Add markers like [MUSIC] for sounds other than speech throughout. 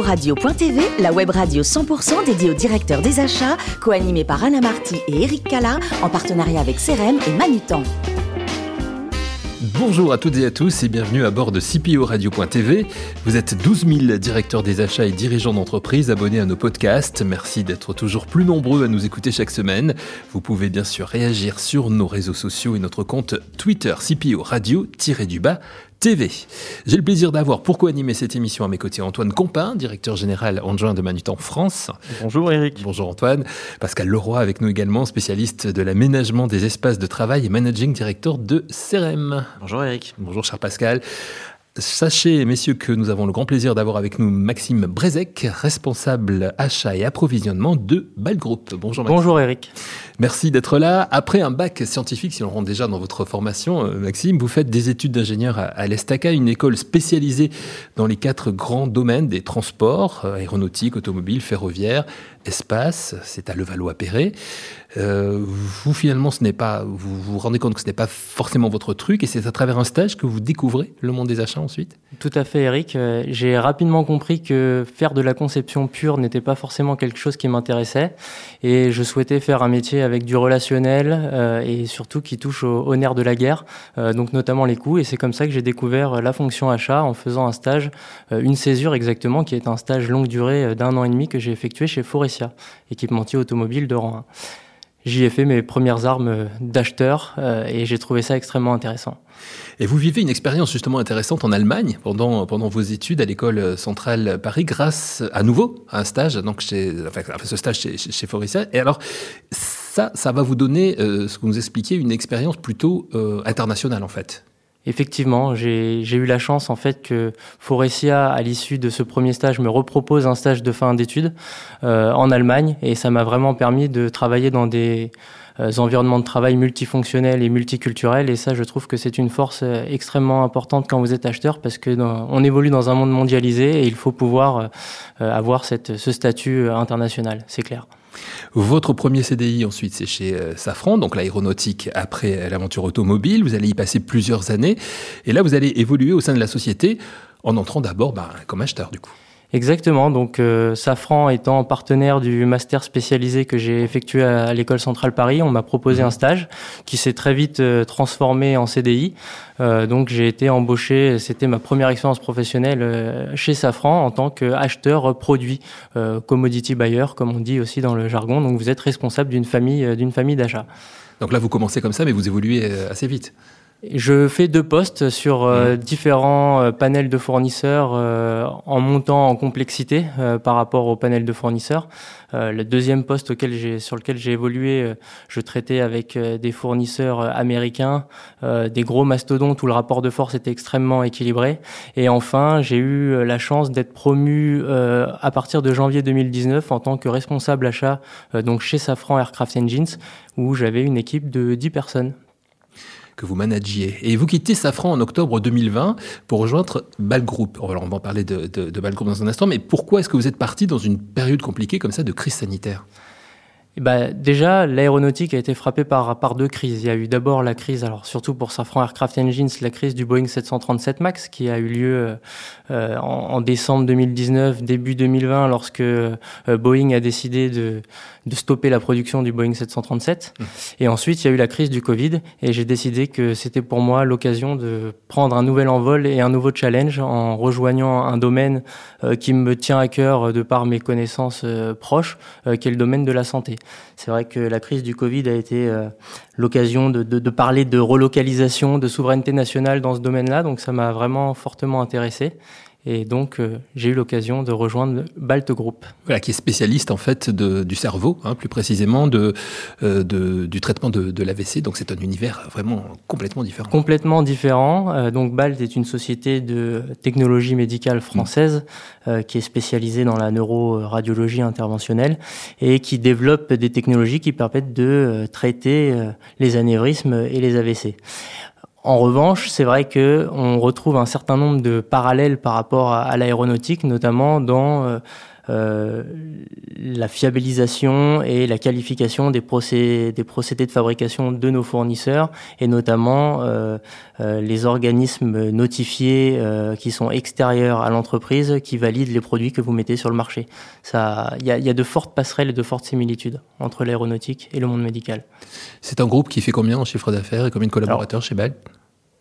Radio.tv, la web radio 100% dédiée aux directeurs des achats, co-animée par Anna Marty et Eric Cala, en partenariat avec CRM et Manutan. Bonjour à toutes et à tous et bienvenue à bord de CPO Radio.tv. Vous êtes 12 000 directeurs des achats et dirigeants d'entreprise abonnés à nos podcasts. Merci d'être toujours plus nombreux à nous écouter chaque semaine. Vous pouvez bien sûr réagir sur nos réseaux sociaux et notre compte Twitter CPO Radio-du-bas TV. J'ai le plaisir d'avoir pour co-animer cette émission à mes côtés Antoine Compin, directeur général adjoint de Manutan France. Bonjour Eric. Bonjour Antoine. Pascal Leroy avec nous également, spécialiste de l'aménagement des espaces de travail et managing director de CRM. Bonjour Eric. Bonjour cher Pascal. Sachez, messieurs, que nous avons le grand plaisir d'avoir avec nous Maxime Brezek, responsable achat et approvisionnement de Ball Group. Bonjour Maxime. Bonjour Eric. Merci d'être là. Après un bac scientifique, si l'on rentre déjà dans votre formation, euh, Maxime, vous faites des études d'ingénieur à l'Estaca, une école spécialisée dans les quatre grands domaines des transports, euh, aéronautique, automobile, ferroviaire, espace. C'est à Levallois-Perret. Euh, vous finalement, ce n'est pas, vous vous rendez compte que ce n'est pas forcément votre truc, et c'est à travers un stage que vous découvrez le monde des achats ensuite? Tout à fait, Eric. Euh, j'ai rapidement compris que faire de la conception pure n'était pas forcément quelque chose qui m'intéressait, et je souhaitais faire un métier avec du relationnel euh, et surtout qui touche au, nerf de la guerre, donc notamment les coûts. Et c'est comme ça que j'ai découvert la fonction achat en faisant un stage, une césure exactement, qui est un stage longue durée d'un an et demi que j'ai effectué chez Équipementier automobile de rang 1 j'y ai fait mes premières armes d'acheteur euh, et j'ai trouvé ça extrêmement intéressant. Et vous vivez une expérience justement intéressante en Allemagne pendant, pendant vos études à l'école centrale Paris grâce à nouveau à un stage, donc chez, ce stage chez, chez Et alors, ça, ça va vous donner, euh, ce que vous nous expliquez, une expérience plutôt euh, internationale en fait. Effectivement, j'ai eu la chance en fait que Forestia, à l'issue de ce premier stage, me repropose un stage de fin d'études euh, en Allemagne et ça m'a vraiment permis de travailler dans des euh, environnements de travail multifonctionnels et multiculturels et ça, je trouve que c'est une force euh, extrêmement importante quand vous êtes acheteur parce que on évolue dans un monde mondialisé et il faut pouvoir avoir ce statut international, c'est clair. Votre premier CDI ensuite, c'est chez euh, Safran, donc l'aéronautique après l'aventure automobile. Vous allez y passer plusieurs années. Et là, vous allez évoluer au sein de la société en entrant d'abord bah, comme acheteur du coup. Exactement. Donc, euh, Safran étant partenaire du master spécialisé que j'ai effectué à, l'école centrale Paris, on m'a proposé mhm. un stage qui s'est très vite euh, transformé en CDI. Euh, donc, j'ai été embauché. C'était ma première expérience professionnelle chez Safran en tant qu'acheteur produit, commodity buyer, comme on dit aussi dans le jargon. Donc, vous êtes responsable d'une famille, d'une famille d'achat. Donc là, vous commencez comme ça, mais vous évoluez assez vite. Je fais deux postes sur euh, mmh. différents euh, panels de fournisseurs euh, en montant en complexité par rapport au panel de fournisseurs. le deuxième poste auquel sur lequel j'ai évolué, je traitais avec des fournisseurs américains, des gros mastodontes où le rapport de force était extrêmement équilibré. Et enfin, j'ai eu la chance d'être promu à partir de janvier 2019 en tant que responsable achat donc chez Safran Aircraft Engines où j'avais une équipe de 10 personnes que vous managiez. Et vous quittez Safran en octobre 2020 pour rejoindre Ball Group. Alors on va en parler de, de, dans un instant, mais pourquoi est-ce que vous êtes parti dans une période compliquée comme ça de crise sanitaire? Bah, déjà, l'aéronautique a été frappée par, par deux crises. Il y a eu d'abord la crise, alors surtout pour Safran Aircraft Engines, la crise du Boeing 737 MAX qui a eu lieu euh, en, décembre 2019, début 2020, lorsque euh, Boeing a décidé de, de stopper la production du Boeing 737. Mmh. Et ensuite, il y a eu la crise du Covid et j'ai décidé que c'était pour moi l'occasion de prendre un nouvel envol et un nouveau challenge en rejoignant un domaine euh, qui me tient à cœur de par mes connaissances proches, qui est le domaine de la santé. C'est vrai que la crise du Covid a été euh, l'occasion de, de, parler de relocalisation, de souveraineté nationale dans ce domaine-là, donc ça m'a vraiment fortement intéressé. Et donc, euh, j'ai eu l'occasion de rejoindre Balt Group. Voilà, qui est spécialiste en fait de, du cerveau, hein, plus précisément de, euh, de, du traitement de, de l'AVC. Donc, c'est un univers vraiment complètement différent. Complètement différent. Euh, donc, Balt est une société de technologie médicale française mm. qui est spécialisée dans la neuroradiologie interventionnelle et qui développe des technologies qui permettent de traiter les anévrismes et les AVC. En revanche, c'est vrai que on retrouve un certain nombre de parallèles par rapport à, l'aéronautique, notamment dans euh, la fiabilisation et la qualification des, procédés, des procédés de fabrication de nos fournisseurs et notamment les organismes notifiés qui sont extérieurs à l'entreprise qui valident les produits que vous mettez sur le marché. Il y a, y a de fortes passerelles et de fortes similitudes entre l'aéronautique et le monde médical. C'est un groupe qui fait combien en chiffre d'affaires et combien de collaborateurs chez Bell?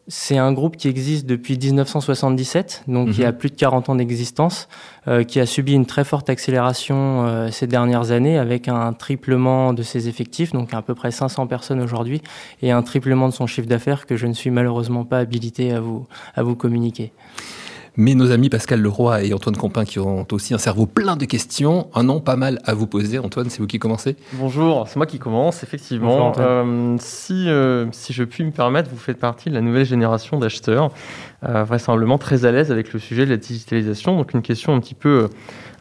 C'est un groupe qui existe depuis 1977, donc il y a mhm. plus de 40 ans d'existence, euh, qui a subi une très forte accélération euh, ces dernières années avec un triplement de ses effectifs, donc à peu près 500 personnes aujourd'hui, et un triplement de son chiffre d'affaires que je ne suis malheureusement pas habilité à vous, à vous communiquer. Mais nos amis Pascal Leroy et Antoine Compin qui ont aussi un cerveau plein de questions, un nom pas mal à vous poser. Antoine, c'est vous qui commencez? Bonjour, c'est moi qui commence, effectivement. Euh, si, euh, si je puis me permettre, vous faites partie de la nouvelle génération d'acheteurs, euh, vraisemblablement très à l'aise avec le sujet de la digitalisation. Donc une question un petit peu,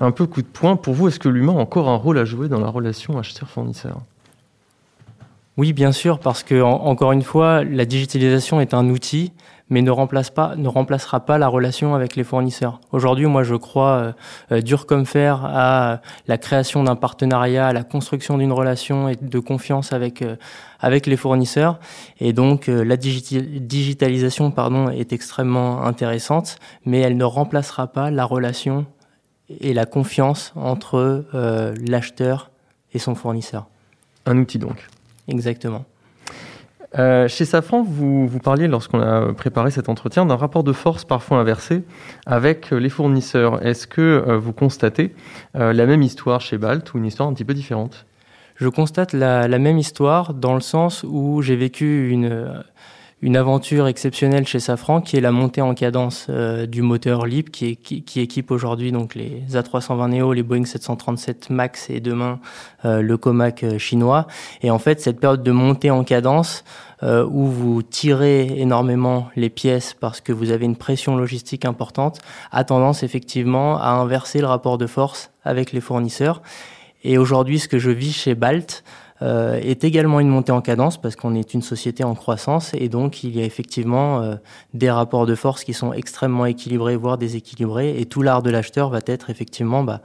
un peu coup de poing. Pour vous, est-ce que l'humain a encore un rôle à jouer dans la relation acheteur-fournisseur? Oui, bien sûr, parce que encore une fois, la digitalisation est un outil, mais ne, remplace pas, ne remplacera pas la relation avec les fournisseurs. Aujourd'hui, moi, je crois euh, euh, dur comme fer à la création d'un partenariat, à la construction d'une relation et de confiance avec euh, avec les fournisseurs. Et donc, la digitalisation, pardon, est extrêmement intéressante, mais elle ne remplacera pas la relation et la confiance entre l'acheteur et son fournisseur. Un outil donc. Exactement. Euh, chez Safran, vous, vous parliez, lorsqu'on a préparé cet entretien, d'un rapport de force parfois inversé avec les fournisseurs. Est-ce que euh, vous constatez euh, la même histoire chez Balt ou une histoire un petit peu différente? Je constate la, la, même histoire dans le sens où j'ai vécu une, une aventure exceptionnelle chez Safran qui est la montée en cadence euh, du moteur LEAP qui, qui, équipe aujourd'hui donc les A320 Neo, les Boeing 737 Max et demain euh, le Comac euh, chinois. Et en fait, cette période de montée en cadence où vous tirez énormément les pièces parce que vous avez une pression logistique importante a tendance effectivement à inverser le rapport de force avec les fournisseurs. Et aujourd'hui, ce que je vis chez Balt, euh, est également une montée en cadence parce qu'on est une société en croissance et donc il y a effectivement euh, des rapports de force qui sont extrêmement équilibrés, voire déséquilibrés. Et tout l'art de l'acheteur va être effectivement bah,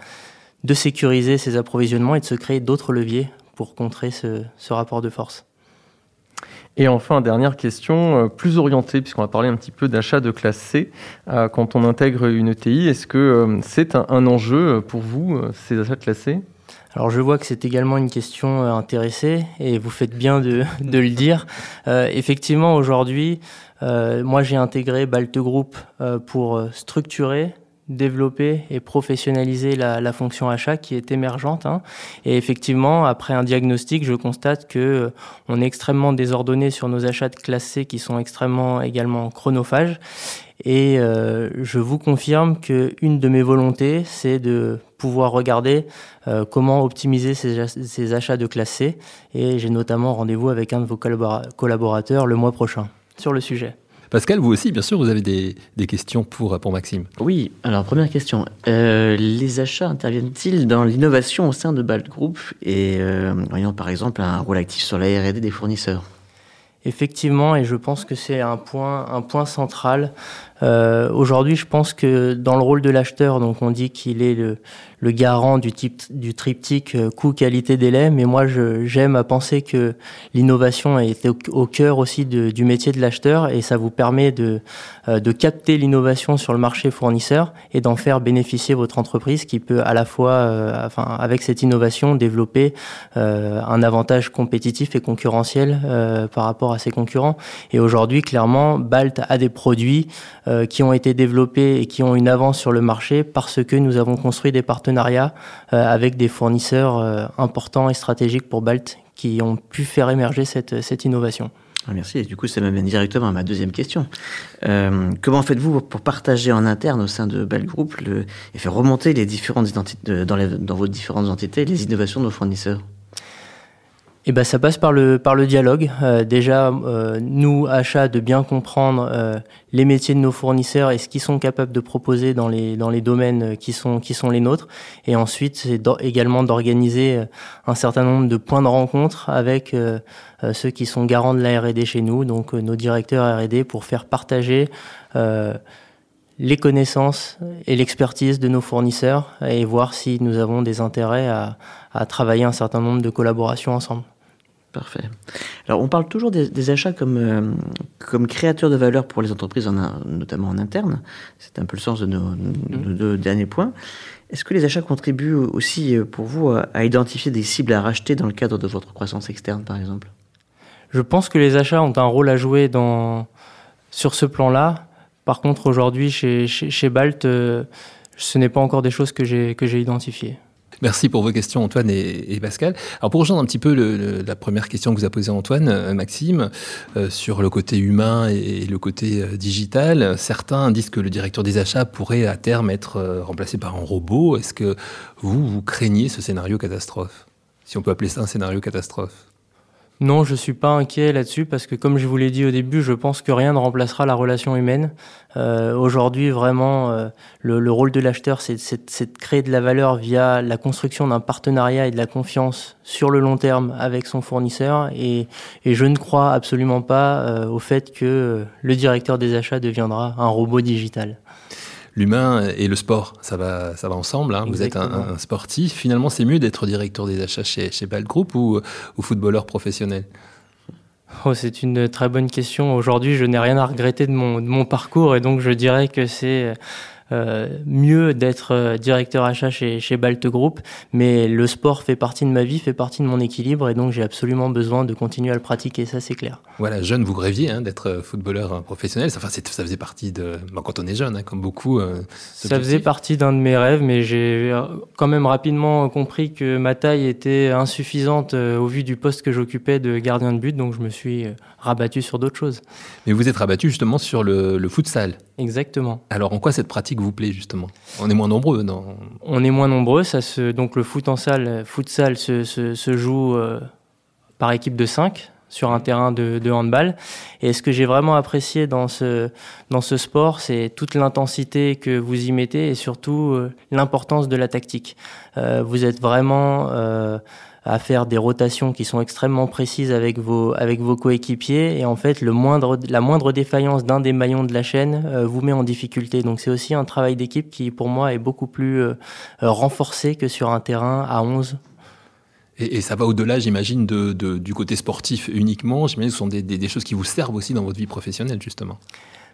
de sécuriser ses approvisionnements et de se créer d'autres leviers pour contrer ce, rapport de force. Et enfin, dernière question, euh, plus orientée, puisqu'on va parler un petit peu d'achat de classe C. quand on intègre une ETI, est-ce que c'est un, un, enjeu pour vous, ces achats de classe C? Alors je vois que c'est également une question euh, intéressée et vous faites bien de, [LAUGHS] le dire. Euh, effectivement, aujourd'hui, euh, moi j'ai intégré Balte Group pour structurer, développer et professionnaliser la, fonction achat qui est émergente. Hein. Et effectivement, après un diagnostic, je constate que on est extrêmement désordonné sur nos achats de classe qui sont extrêmement également chronophages. Et je vous confirme que une de mes volontés, c'est de pouvoir regarder euh, comment optimiser ces, achats de classe C. Et j'ai notamment rendez-vous avec un de vos collaborateurs le mois prochain sur le sujet. Pascal, vous aussi, bien sûr, vous avez des, questions pour, pour Maxime. Oui, alors première question. Euh, les achats interviennent-ils dans l'innovation au sein de Balt Group et, euh, voyons par exemple, un rôle actif sur la RD des fournisseurs? Effectivement, et je pense que c'est un point, central. Euh, Aujourd'hui, je pense que dans le rôle de l'acheteur, donc on dit qu'il est le, garant du, type, du triptyque euh, coût, qualité, délai. Mais moi, j'aime à penser que l'innovation est au, cœur aussi du métier de l'acheteur et ça vous permet de, euh, de capter l'innovation sur le marché fournisseur et d'en faire bénéficier votre entreprise qui peut à la fois, enfin, avec cette innovation, développer un avantage compétitif et concurrentiel par rapport à ses concurrents. Et aujourd'hui, clairement, Balt a des produits qui ont été développés et qui ont une avance sur le marché parce que nous avons construit des partenariats euh, avec des fournisseurs euh, importants et stratégiques pour Balt qui ont pu faire émerger cette, innovation. Ah, merci. Et du coup, ça m'amène directement à ma deuxième question. Euh, comment faites-vous pour partager en interne au sein de Balt Group et faire remonter les différentes identités, dans, dans vos différentes entités les innovations de vos fournisseurs? Eh ben, ça passe par le, par le dialogue. Euh, déjà, euh, nous, achats, de bien comprendre euh, les métiers de nos fournisseurs et ce qu'ils sont capables de proposer dans les, dans les domaines qui sont, qui sont les nôtres. Et ensuite, c'est également d'organiser un certain nombre de points de rencontre avec ceux qui sont garants de la R&D chez nous, donc nos directeurs R&D, pour faire partager les connaissances et l'expertise de nos fournisseurs et voir si nous avons des intérêts à, travailler un certain nombre de collaborations ensemble. Parfait. Alors, on parle toujours des, achats comme, euh, comme créateurs de valeur pour les entreprises, notamment en interne. C'est un peu le sens de nos, mmh. deux derniers points. Est-ce que les achats contribuent aussi euh, pour vous à identifier des cibles à racheter dans le cadre de votre croissance externe, par exemple? Je pense que les achats ont un rôle à jouer dans, sur ce plan-là. Par contre, aujourd'hui, chez, chez, Balt, euh, ce n'est pas encore des choses que j'ai identifiées. Merci pour vos questions, Antoine et, Pascal. Alors, pour rejoindre un petit peu la première question que vous a posée Antoine, euh, Maxime, euh, sur le côté humain et, le côté digital, certains disent que le directeur des achats pourrait à terme être remplacé par un robot. Est-ce que vous, vous craignez ce scénario catastrophe? Si on peut appeler ça un scénario catastrophe non, je suis pas inquiet là-dessus parce que comme je vous l'ai dit au début, je pense que rien ne remplacera la relation humaine. Euh, Aujourd'hui, vraiment, euh, le, rôle de l'acheteur, c'est de créer de la valeur via la construction d'un partenariat et de la confiance sur le long terme avec son fournisseur. Et, et je ne crois absolument pas euh, au fait que le directeur des achats deviendra un robot digital l'humain et le sport, ça va, ça va ensemble. Hein. Vous êtes un, sportif. Finalement, c'est mieux d'être directeur des achats chez, chez Group ou, ou footballeur professionnel? Oh, C'est une très bonne question. Aujourd'hui, je n'ai rien à regretter de mon, de mon parcours et donc je dirais que c'est mieux d'être euh, directeur achat chez, chez Balt Group, mais le sport fait partie de ma vie, fait partie de mon équilibre, et donc j'ai absolument besoin de continuer à le pratiquer, ça c'est clair. Voilà, jeune, vous rêviez hein, d'être euh, footballeur professionnel, enfin, ça faisait partie de... quand on est jeune, hein, comme beaucoup... ça faisait partie d'un de mes rêves, mais j'ai quand même rapidement compris que ma taille était insuffisante au vu du poste que j'occupais de gardien de but, donc je me suis rabattu sur d'autres choses. Mais vous êtes rabattu justement sur le, le futsal. Exactement. Alors en quoi cette pratique vous plaît justement? On est moins nombreux, non On est moins nombreux. Ça se, donc le foot en salle, futsal se, se, joue euh, par équipe de 5 sur un terrain de, de handball. Et ce que j'ai vraiment apprécié dans ce, dans ce sport, c'est toute l'intensité que vous y mettez et surtout euh, l'importance de la tactique. Euh, vous êtes vraiment à faire des rotations qui sont extrêmement précises avec vos avec vos coéquipiers et en fait le moindre la moindre défaillance d'un des maillons de la chaîne euh, vous met en difficulté. Donc c'est aussi un travail d'équipe qui pour moi est beaucoup plus euh, renforcé que sur un terrain à 11 et, ça va au-delà, j'imagine, de, du côté sportif uniquement. J'imagine que ce sont des, choses qui vous servent aussi dans votre vie professionnelle, justement.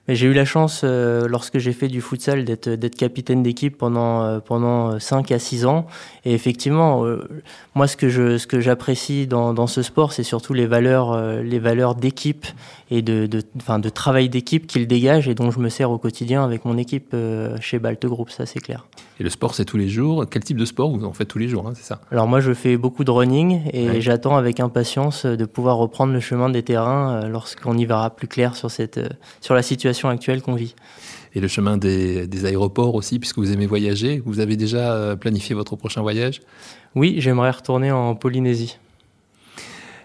Mais j'ai eu la chance, euh, lorsque j'ai fait du futsal, d'être, d'être capitaine d'équipe pendant, euh, pendant 5 à 6 ans. Et effectivement, euh, moi, ce que, je, ce que j'apprécie dans, dans ce sport, c'est surtout les valeurs, les valeurs d'équipe et de, de, enfin, de travail d'équipe qu'il dégage et dont je me sers au quotidien avec mon équipe chez Balte Group, ça c'est clair. Et le sport, c'est tous les jours. Quel type de sport vous en faites tous les jours, hein, c'est ça? Alors moi, je fais beaucoup de running et j'attends avec impatience de pouvoir reprendre le chemin des terrains lorsqu'on y verra plus clair sur, cette, sur la situation actuelle qu'on vit. Et le chemin des, des, aéroports aussi, puisque vous aimez voyager. Vous avez déjà planifié votre prochain voyage? Oui, j'aimerais retourner en Polynésie.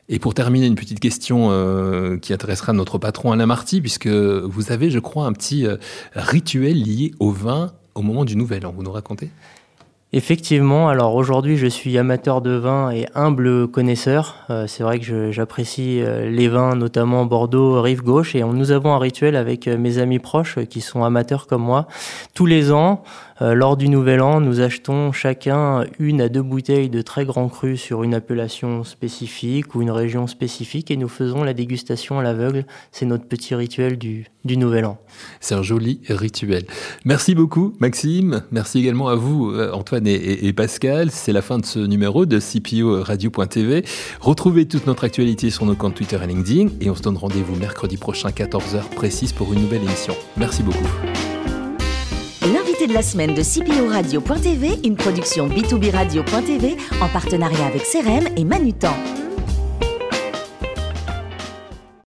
Et pour terminer, une petite question euh, qui intéressera notre patron Alain Marty, puisque vous avez, je crois, un petit euh, rituel lié au vin au moment du Nouvel An. Vous nous racontez? Effectivement, alors aujourd'hui je suis amateur de vin et humble connaisseur. Euh, c'est vrai que j'apprécie les vins, notamment Bordeaux, Rive Gauche, et nous avons un rituel avec mes amis proches qui sont amateurs comme moi. Tous les ans, euh, lors du Nouvel An, nous achetons chacun une à deux bouteilles de très grands crus sur une appellation spécifique ou une région spécifique et nous faisons la dégustation à l'aveugle. C'est notre petit rituel du, du Nouvel An. C'est un joli rituel. Merci beaucoup Maxime. Merci également à vous euh, Antoine et, et Pascal. C'est la fin de ce numéro de CPO Radio.tv. Retrouvez toute notre actualité sur nos comptes Twitter et LinkedIn et on se donne rendez-vous mercredi prochain 14h précise pour une nouvelle émission. Merci beaucoup de la semaine de CPO Radio.tv, une production B2B Radio.tv en partenariat avec CRM et Manutan.